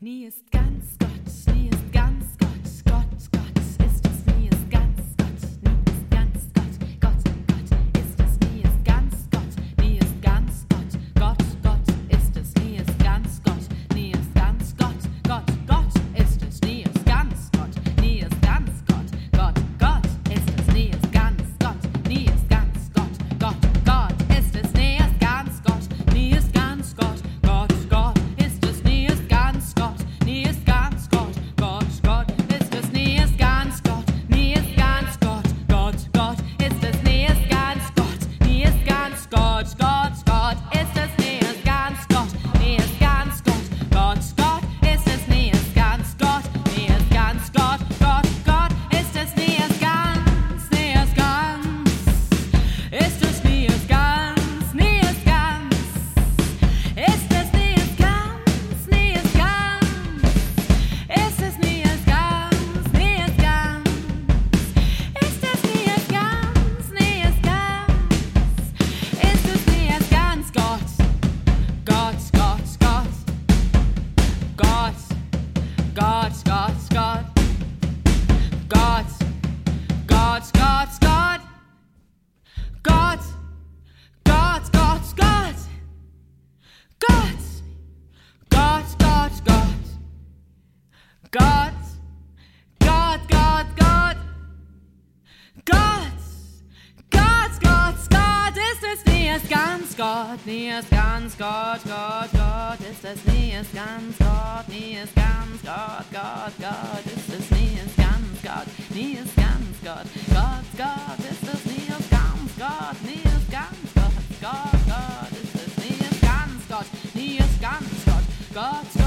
Nie ist ganz, ganz es nie erst ganz Gott, nie erst ganz Gott, Gott, Gott, ist es nie erst ganz Gott, nie erst ganz Gott, Gott, Gott, ist es nie erst ganz Gott, nie erst ganz Gott, Gott, Gott, ist es nie erst ganz Gott, nie erst ganz Gott, Gott, Gott, ist es nie erst ganz Gott, nie erst ganz Gott, Gott,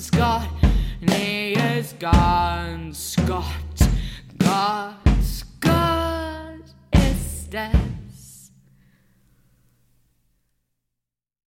Scott. Gott, nee, ist ganz Gott, Gott, Gott.